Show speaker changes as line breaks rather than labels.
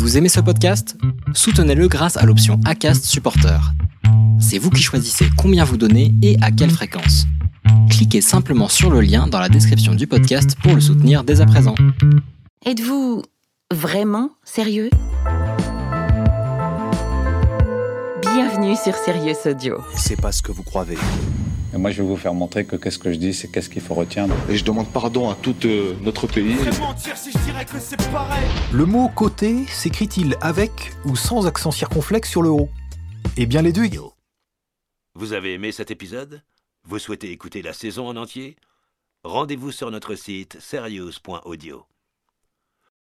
Vous aimez ce podcast? Soutenez-le grâce à l'option ACAST Supporter. C'est vous qui choisissez combien vous donnez et à quelle fréquence. Cliquez simplement sur le lien dans la description du podcast pour le soutenir dès à présent.
Êtes-vous vraiment sérieux? Bienvenue sur Sirius Audio.
C'est pas ce que vous croyez.
Et moi, je vais vous faire montrer que qu'est-ce que je dis, c'est qu'est-ce qu'il faut retenir.
Et je demande pardon à tout euh, notre pays.
Le mot côté s'écrit-il avec ou sans accent circonflexe sur le haut? Eh bien les deux.
Vous avez aimé cet épisode? Vous souhaitez écouter la saison en entier? Rendez-vous sur notre site serious.audio.